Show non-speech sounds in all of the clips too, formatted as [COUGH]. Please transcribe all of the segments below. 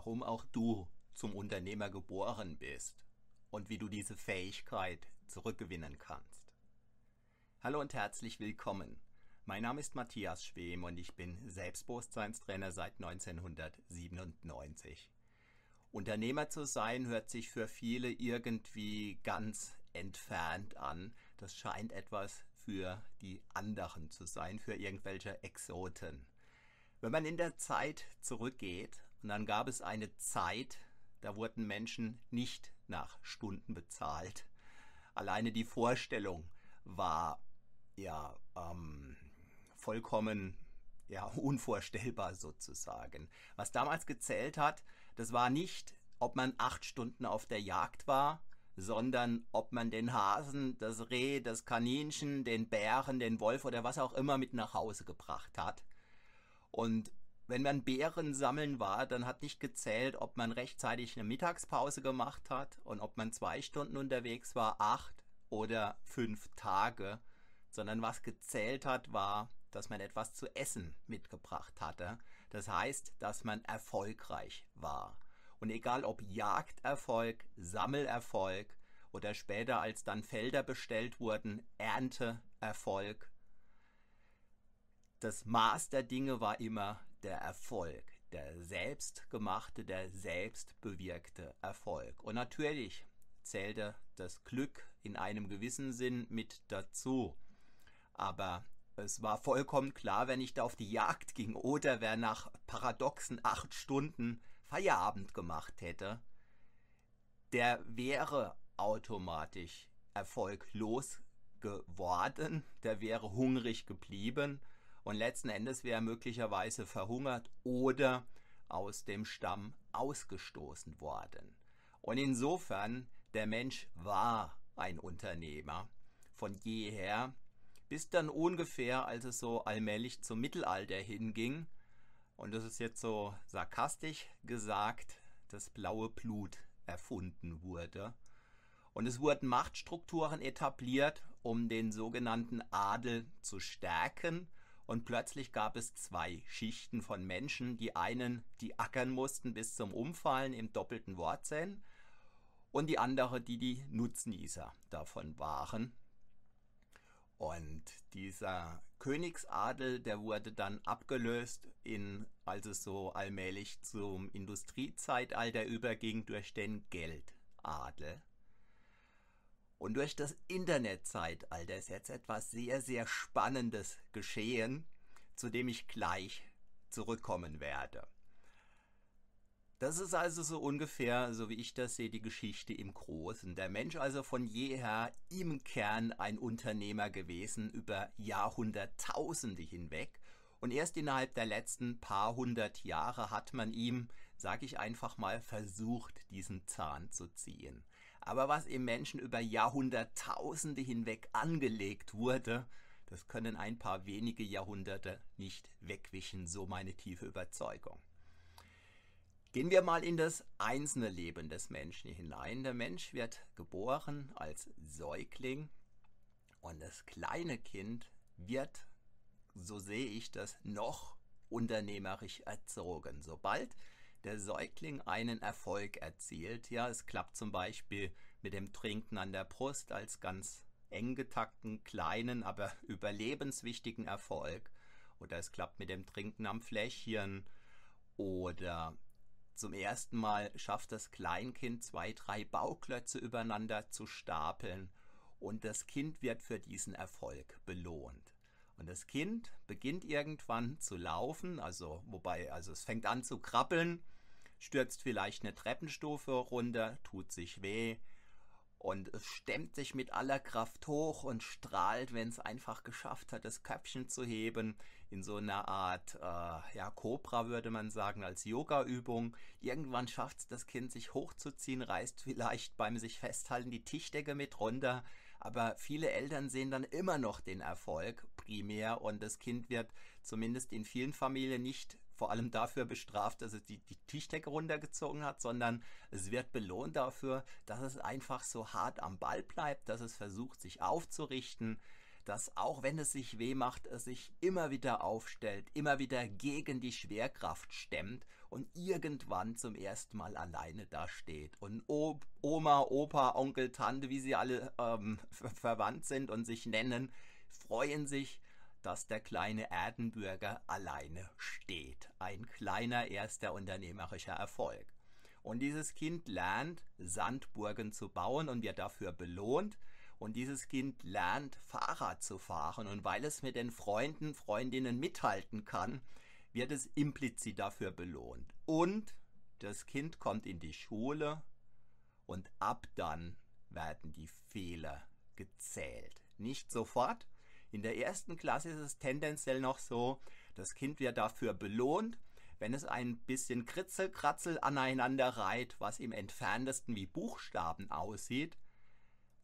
Warum auch du zum Unternehmer geboren bist und wie du diese Fähigkeit zurückgewinnen kannst. Hallo und herzlich willkommen. Mein Name ist Matthias Schwem und ich bin Selbstbewusstseinstrainer seit 1997. Unternehmer zu sein hört sich für viele irgendwie ganz entfernt an. Das scheint etwas für die anderen zu sein, für irgendwelche Exoten. Wenn man in der Zeit zurückgeht und dann gab es eine Zeit, da wurden Menschen nicht nach Stunden bezahlt. Alleine die Vorstellung war ja ähm, vollkommen ja, [LAUGHS] unvorstellbar sozusagen. Was damals gezählt hat, das war nicht, ob man acht Stunden auf der Jagd war, sondern ob man den Hasen, das Reh, das Kaninchen, den Bären, den Wolf oder was auch immer mit nach Hause gebracht hat. Und wenn man Beeren sammeln war, dann hat nicht gezählt, ob man rechtzeitig eine Mittagspause gemacht hat und ob man zwei Stunden unterwegs war, acht oder fünf Tage, sondern was gezählt hat, war, dass man etwas zu essen mitgebracht hatte. Das heißt, dass man erfolgreich war. Und egal ob Jagderfolg, Sammelerfolg oder später als dann Felder bestellt wurden, Ernteerfolg, das Maß der Dinge war immer der Erfolg, der selbstgemachte, der selbstbewirkte Erfolg. Und natürlich zählte das Glück in einem gewissen Sinn mit dazu. Aber es war vollkommen klar, wenn ich da auf die Jagd ging oder wer nach paradoxen acht Stunden Feierabend gemacht hätte, der wäre automatisch erfolglos geworden, der wäre hungrig geblieben und letzten Endes wäre er möglicherweise verhungert oder aus dem Stamm ausgestoßen worden. Und insofern, der Mensch war ein Unternehmer von jeher, bis dann ungefähr, als es so allmählich zum Mittelalter hinging, und das ist jetzt so sarkastisch gesagt, das blaue Blut erfunden wurde. Und es wurden Machtstrukturen etabliert, um den sogenannten Adel zu stärken und plötzlich gab es zwei Schichten von Menschen. Die einen, die ackern mussten bis zum Umfallen im doppelten Wortsinn und die andere, die die Nutznießer davon waren. Und dieser Königsadel, der wurde dann abgelöst, in, als so allmählich zum Industriezeitalter überging, durch den Geldadel. Und durch das Internetzeitalter ist jetzt etwas sehr, sehr Spannendes geschehen, zu dem ich gleich zurückkommen werde. Das ist also so ungefähr, so wie ich das sehe, die Geschichte im Großen. Der Mensch also von jeher im Kern ein Unternehmer gewesen über Jahrhunderttausende hinweg. Und erst innerhalb der letzten paar hundert Jahre hat man ihm, sage ich einfach mal, versucht, diesen Zahn zu ziehen. Aber was im Menschen über Jahrhunderttausende hinweg angelegt wurde, das können ein paar wenige Jahrhunderte nicht wegwischen, so meine tiefe Überzeugung. Gehen wir mal in das einzelne Leben des Menschen hinein. Der Mensch wird geboren als Säugling und das kleine Kind wird, so sehe ich das, noch unternehmerisch erzogen. Sobald der Säugling einen Erfolg erzielt, ja, es klappt zum Beispiel mit dem Trinken an der Brust als ganz eng getakten, kleinen, aber [LAUGHS] überlebenswichtigen Erfolg, oder es klappt mit dem Trinken am Fläschchen, oder zum ersten Mal schafft das Kleinkind zwei, drei Bauklötze übereinander zu stapeln. Und das Kind wird für diesen Erfolg belohnt. Und das Kind beginnt irgendwann zu laufen, also wobei, also es fängt an zu krabbeln, stürzt vielleicht eine Treppenstufe runter, tut sich weh, und es stemmt sich mit aller Kraft hoch und strahlt, wenn es einfach geschafft hat, das Köpfchen zu heben, in so einer Art, äh, ja, Cobra würde man sagen, als Yoga-Übung. Irgendwann schafft es das Kind, sich hochzuziehen, reißt vielleicht beim sich festhalten die Tischdecke mit runter, aber viele Eltern sehen dann immer noch den Erfolg primär und das Kind wird zumindest in vielen Familien nicht vor allem dafür bestraft, dass es die, die Tischdecke runtergezogen hat, sondern es wird belohnt dafür, dass es einfach so hart am Ball bleibt, dass es versucht, sich aufzurichten, dass auch wenn es sich weh macht, es sich immer wieder aufstellt, immer wieder gegen die Schwerkraft stemmt und irgendwann zum ersten Mal alleine dasteht. Und Oma, Opa, Onkel, Tante, wie sie alle ähm, verwandt sind und sich nennen, freuen sich, dass der kleine Erdenbürger alleine steht. Ein kleiner erster unternehmerischer Erfolg. Und dieses Kind lernt, Sandburgen zu bauen und wird dafür belohnt. Und dieses Kind lernt, Fahrrad zu fahren. Und weil es mit den Freunden, Freundinnen mithalten kann, wird es implizit dafür belohnt. Und das Kind kommt in die Schule und ab dann werden die Fehler gezählt. Nicht sofort, in der ersten Klasse ist es tendenziell noch so, das Kind wird dafür belohnt, wenn es ein bisschen Kritzelkratzel aneinander reiht, was im entferntesten wie Buchstaben aussieht.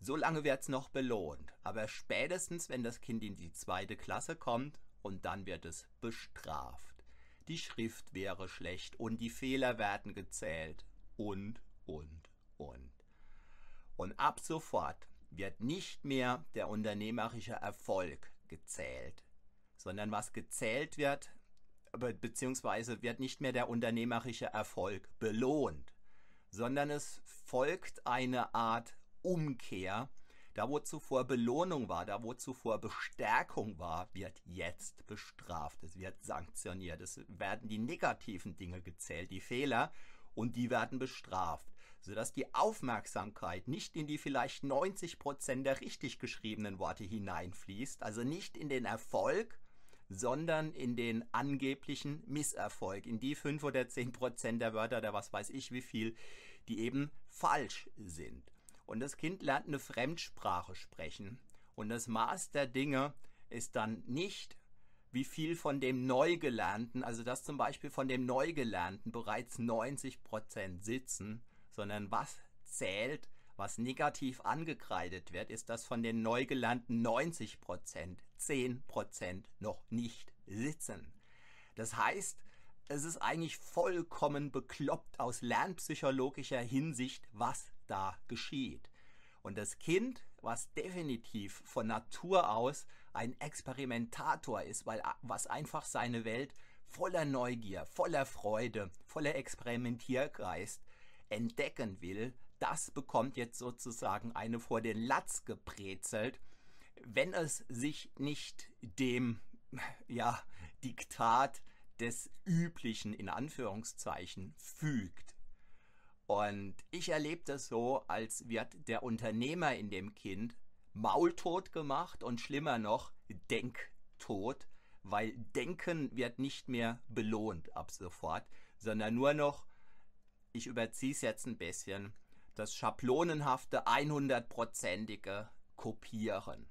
So lange wird es noch belohnt. Aber spätestens, wenn das Kind in die zweite Klasse kommt, und dann wird es bestraft. Die Schrift wäre schlecht und die Fehler werden gezählt und, und, und. Und ab sofort wird nicht mehr der unternehmerische Erfolg gezählt, sondern was gezählt wird, beziehungsweise wird nicht mehr der unternehmerische Erfolg belohnt, sondern es folgt eine Art Umkehr. Da wo zuvor Belohnung war, da wo zuvor Bestärkung war, wird jetzt bestraft, es wird sanktioniert, es werden die negativen Dinge gezählt, die Fehler, und die werden bestraft sodass die Aufmerksamkeit nicht in die vielleicht 90% der richtig geschriebenen Worte hineinfließt, also nicht in den Erfolg, sondern in den angeblichen Misserfolg, in die 5 oder 10% der Wörter, der was weiß ich wie viel, die eben falsch sind. Und das Kind lernt eine Fremdsprache sprechen. Und das Maß der Dinge ist dann nicht, wie viel von dem Neugelernten, also dass zum Beispiel von dem Neugelernten bereits 90% sitzen, sondern was zählt, was negativ angekreidet wird, ist, dass von den neu gelernten 90 Prozent 10 Prozent noch nicht sitzen. Das heißt, es ist eigentlich vollkommen bekloppt aus lernpsychologischer Hinsicht, was da geschieht. Und das Kind, was definitiv von Natur aus ein Experimentator ist, weil was einfach seine Welt voller Neugier, voller Freude, voller Experimentiergeist entdecken will, das bekommt jetzt sozusagen eine vor den Latz gebrezelt, wenn es sich nicht dem [LAUGHS] ja, Diktat des üblichen in Anführungszeichen fügt. Und ich erlebe das so, als wird der Unternehmer in dem Kind maultot gemacht und schlimmer noch denktot, weil Denken wird nicht mehr belohnt ab sofort, sondern nur noch ich überziehe es jetzt ein bisschen, das schablonenhafte 100%ige Kopieren.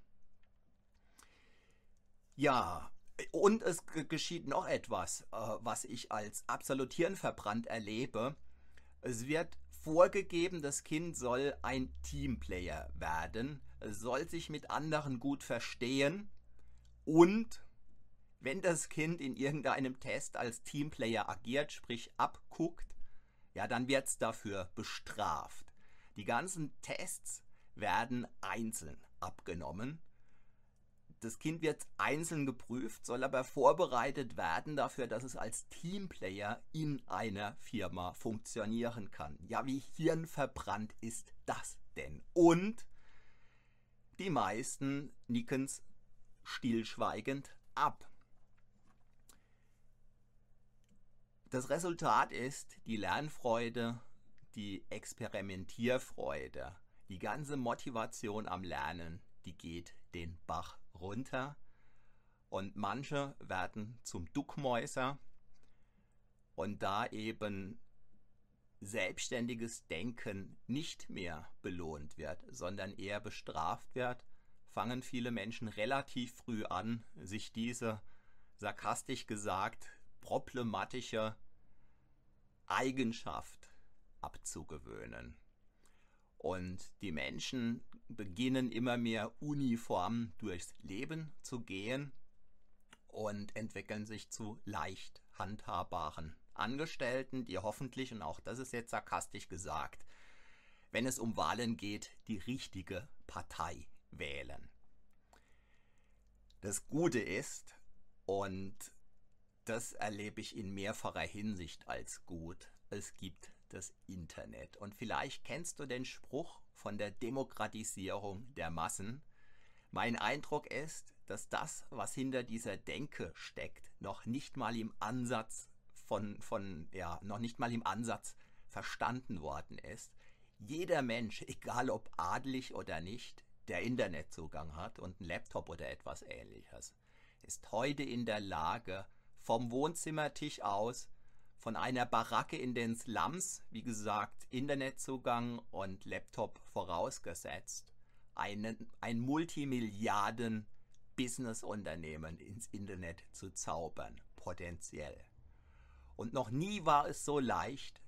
Ja, und es geschieht noch etwas, äh, was ich als absolut hirnverbrannt erlebe. Es wird vorgegeben, das Kind soll ein Teamplayer werden, soll sich mit anderen gut verstehen und wenn das Kind in irgendeinem Test als Teamplayer agiert, sprich abguckt, ja, dann wird es dafür bestraft. Die ganzen Tests werden einzeln abgenommen. Das Kind wird einzeln geprüft, soll aber vorbereitet werden dafür, dass es als Teamplayer in einer Firma funktionieren kann. Ja, wie hirnverbrannt ist das denn? Und die meisten nicken's stillschweigend ab. Das Resultat ist die Lernfreude, die Experimentierfreude, die ganze Motivation am Lernen, die geht den Bach runter. Und manche werden zum Duckmäuser. Und da eben selbstständiges Denken nicht mehr belohnt wird, sondern eher bestraft wird, fangen viele Menschen relativ früh an, sich diese, sarkastisch gesagt, problematische Eigenschaft abzugewöhnen. Und die Menschen beginnen immer mehr uniform durchs Leben zu gehen und entwickeln sich zu leicht handhabbaren Angestellten, die hoffentlich, und auch das ist jetzt sarkastisch gesagt, wenn es um Wahlen geht, die richtige Partei wählen. Das Gute ist, und das erlebe ich in mehrfacher Hinsicht als gut. Es gibt das Internet. Und vielleicht kennst du den Spruch von der Demokratisierung der Massen. Mein Eindruck ist, dass das, was hinter dieser Denke steckt, noch nicht mal im Ansatz von, von ja, noch nicht mal im Ansatz verstanden worden ist. Jeder Mensch, [LAUGHS] egal ob adelig oder nicht, der Internetzugang hat und einen Laptop oder etwas ähnliches, ist heute in der Lage, vom Wohnzimmertisch aus, von einer Baracke in den Slums, wie gesagt, Internetzugang und Laptop vorausgesetzt, einen, ein Multimilliarden-Businessunternehmen ins Internet zu zaubern, potenziell. Und noch nie war es so leicht,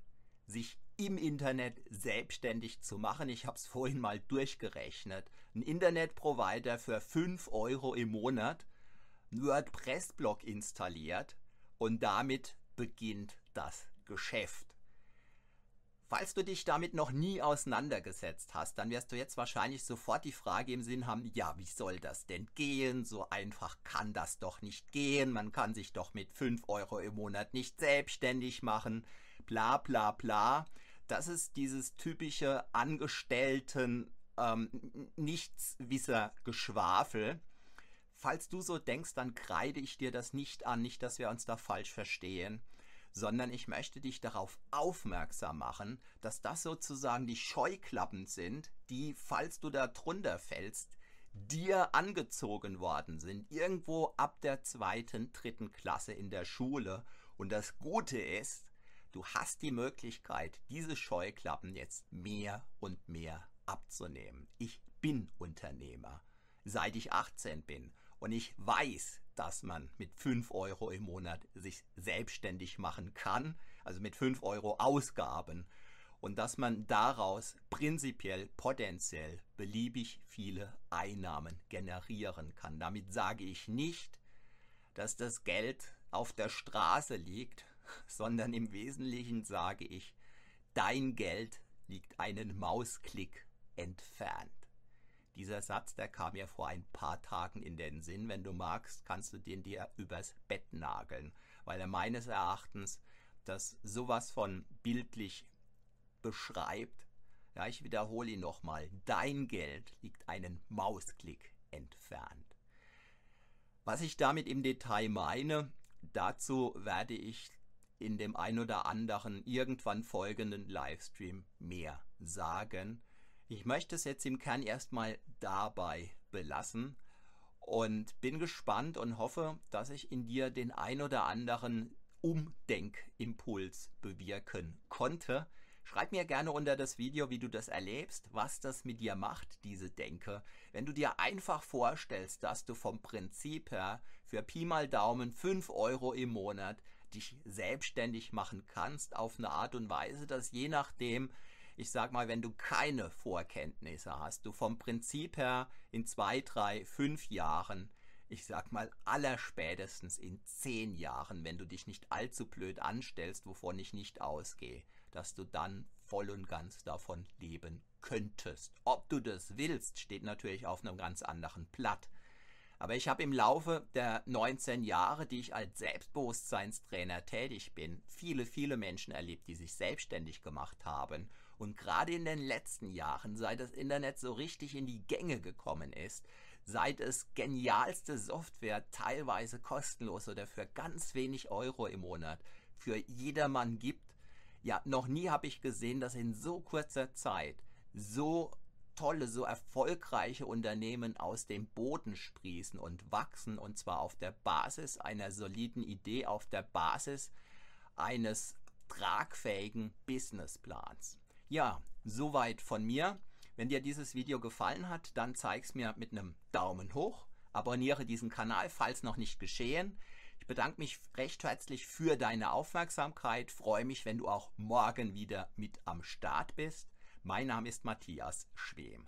sich im Internet selbstständig zu machen. Ich habe es vorhin mal durchgerechnet. Ein Internetprovider für 5 Euro im Monat WordPress-Blog installiert und damit beginnt das Geschäft. Falls du dich damit noch nie auseinandergesetzt hast, dann wirst du jetzt wahrscheinlich sofort die Frage im Sinn haben, ja, wie soll das denn gehen? So einfach kann das doch nicht gehen. Man kann sich doch mit 5 Euro im Monat nicht selbstständig machen. Bla bla bla. Das ist dieses typische Angestellten ähm, Nichtswisser Geschwafel. Falls du so denkst, dann kreide ich dir das nicht an, nicht, dass wir uns da falsch verstehen, sondern ich möchte dich darauf aufmerksam machen, dass das sozusagen die Scheuklappen sind, die, falls du da drunter fällst, dir angezogen worden sind, irgendwo ab der zweiten, dritten Klasse in der Schule. Und das Gute ist, du hast die Möglichkeit, diese Scheuklappen jetzt mehr und mehr abzunehmen. Ich bin Unternehmer, seit ich 18 bin. Und ich weiß, dass man mit 5 Euro im Monat sich selbstständig machen kann, also mit 5 Euro Ausgaben. Und dass man daraus prinzipiell potenziell beliebig viele Einnahmen generieren kann. Damit sage ich nicht, dass das Geld auf der Straße liegt, [LAUGHS] sondern im Wesentlichen sage ich, dein Geld liegt einen Mausklick entfernt. Dieser Satz, der kam mir vor ein paar Tagen in den Sinn. Wenn du magst, kannst du den dir übers Bett nageln, weil er meines Erachtens das sowas von bildlich beschreibt. Ja, ich wiederhole ihn nochmal. Dein Geld liegt einen Mausklick entfernt. Was ich damit im Detail meine, dazu werde ich in dem ein oder anderen irgendwann folgenden Livestream mehr sagen. Ich möchte es jetzt im Kern erstmal dabei belassen und bin gespannt und hoffe, dass ich in dir den ein oder anderen Umdenkimpuls bewirken konnte. Schreib mir gerne unter das Video, wie du das erlebst, was das mit dir macht, diese Denke. Wenn du dir einfach vorstellst, dass du vom Prinzip her für Pi mal Daumen 5 Euro im Monat dich selbstständig machen kannst, auf eine Art und Weise, dass je nachdem, ich sag mal, wenn du keine Vorkenntnisse hast, du vom Prinzip her in zwei, drei, fünf Jahren, ich sag mal allerspätestens in zehn Jahren, wenn du dich nicht allzu blöd anstellst, wovon ich nicht ausgehe, dass du dann voll und ganz davon leben könntest. Ob du das willst, steht natürlich auf einem ganz anderen Blatt. Aber ich habe im Laufe der 19 Jahre, die ich als Selbstbewusstseinstrainer tätig bin, viele, viele Menschen erlebt, die sich selbstständig gemacht haben. Und gerade in den letzten Jahren, seit das Internet so richtig in die Gänge gekommen ist, seit es genialste Software teilweise kostenlos oder für ganz wenig Euro im Monat für jedermann gibt, ja, noch nie habe ich gesehen, dass in so kurzer Zeit so tolle, so erfolgreiche Unternehmen aus dem Boden sprießen und wachsen und zwar auf der Basis einer soliden Idee, auf der Basis eines tragfähigen Businessplans. Ja, soweit von mir. Wenn dir dieses Video gefallen hat, dann zeig's mir mit einem Daumen hoch. Abonniere diesen Kanal, falls noch nicht geschehen. Ich bedanke mich recht herzlich für deine Aufmerksamkeit. Freue mich, wenn du auch morgen wieder mit am Start bist. Mein Name ist Matthias Schwem.